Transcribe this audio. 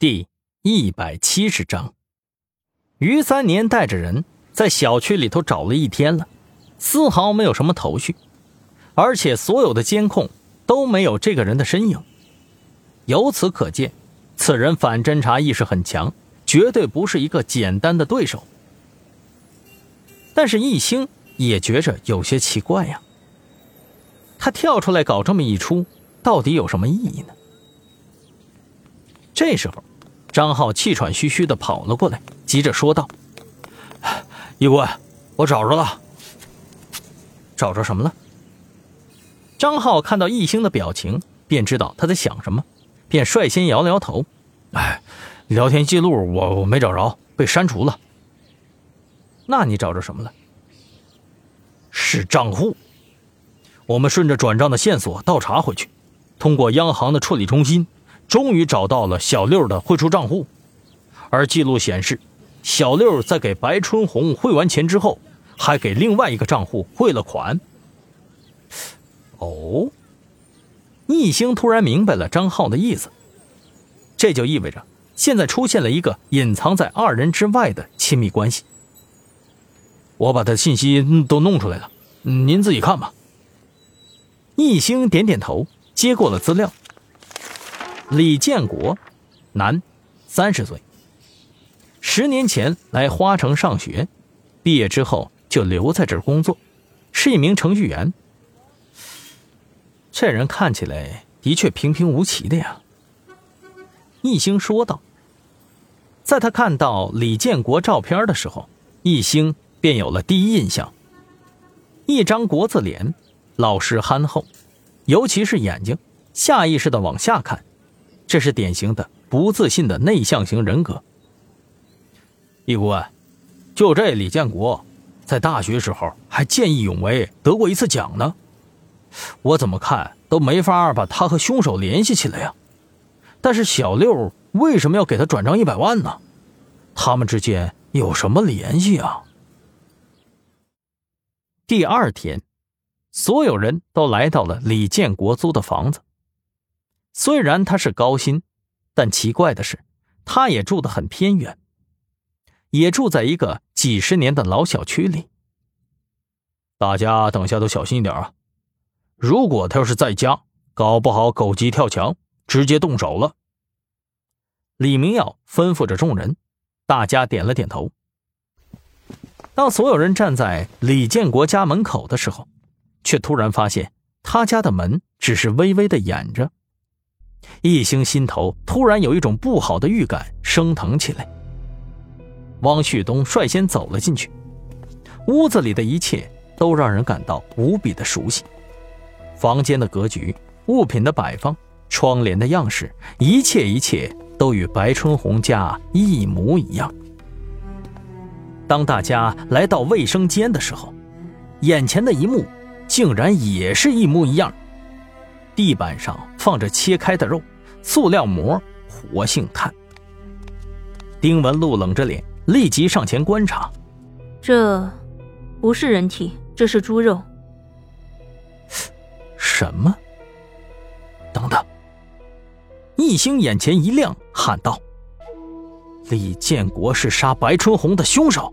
第一百七十章，于三年带着人在小区里头找了一天了，丝毫没有什么头绪，而且所有的监控都没有这个人的身影。由此可见，此人反侦查意识很强，绝对不是一个简单的对手。但是易星也觉着有些奇怪呀，他跳出来搞这么一出，到底有什么意义呢？这时候。张浩气喘吁吁的跑了过来，急着说道：“易官，我找着了。找着什么了？”张浩看到易星的表情，便知道他在想什么，便率先摇了摇头：“哎，聊天记录我我没找着，被删除了。那你找着什么了？是账户。我们顺着转账的线索倒查回去，通过央行的处理中心。”终于找到了小六的汇出账户，而记录显示，小六在给白春红汇完钱之后，还给另外一个账户汇了款。哦，易星突然明白了张浩的意思，这就意味着现在出现了一个隐藏在二人之外的亲密关系。我把他信息都弄出来了，您自己看吧。易星点点头，接过了资料。李建国，男，三十岁。十年前来花城上学，毕业之后就留在这工作，是一名程序员。这人看起来的确平平无奇的呀。易星说道。在他看到李建国照片的时候，易星便有了第一印象。一张国字脸，老实憨厚，尤其是眼睛，下意识的往下看。这是典型的不自信的内向型人格。易顾问，就这李建国，在大学时候还见义勇为，得过一次奖呢。我怎么看都没法把他和凶手联系起来呀。但是小六为什么要给他转账一百万呢？他们之间有什么联系啊？第二天，所有人都来到了李建国租的房子。虽然他是高薪，但奇怪的是，他也住得很偏远，也住在一个几十年的老小区里。大家等下都小心一点啊！如果他要是在家，搞不好狗急跳墙，直接动手了。李明耀吩咐着众人，大家点了点头。当所有人站在李建国家门口的时候，却突然发现他家的门只是微微的掩着。易星心头突然有一种不好的预感升腾起来。汪旭东率先走了进去，屋子里的一切都让人感到无比的熟悉。房间的格局、物品的摆放、窗帘的样式，一切一切都与白春红家一模一样。当大家来到卫生间的时候，眼前的一幕竟然也是一模一样。地板上放着切开的肉，塑料膜，活性炭。丁文璐冷着脸，立即上前观察。这，不是人体，这是猪肉。什么？等等！易星眼前一亮，喊道：“李建国是杀白春红的凶手。”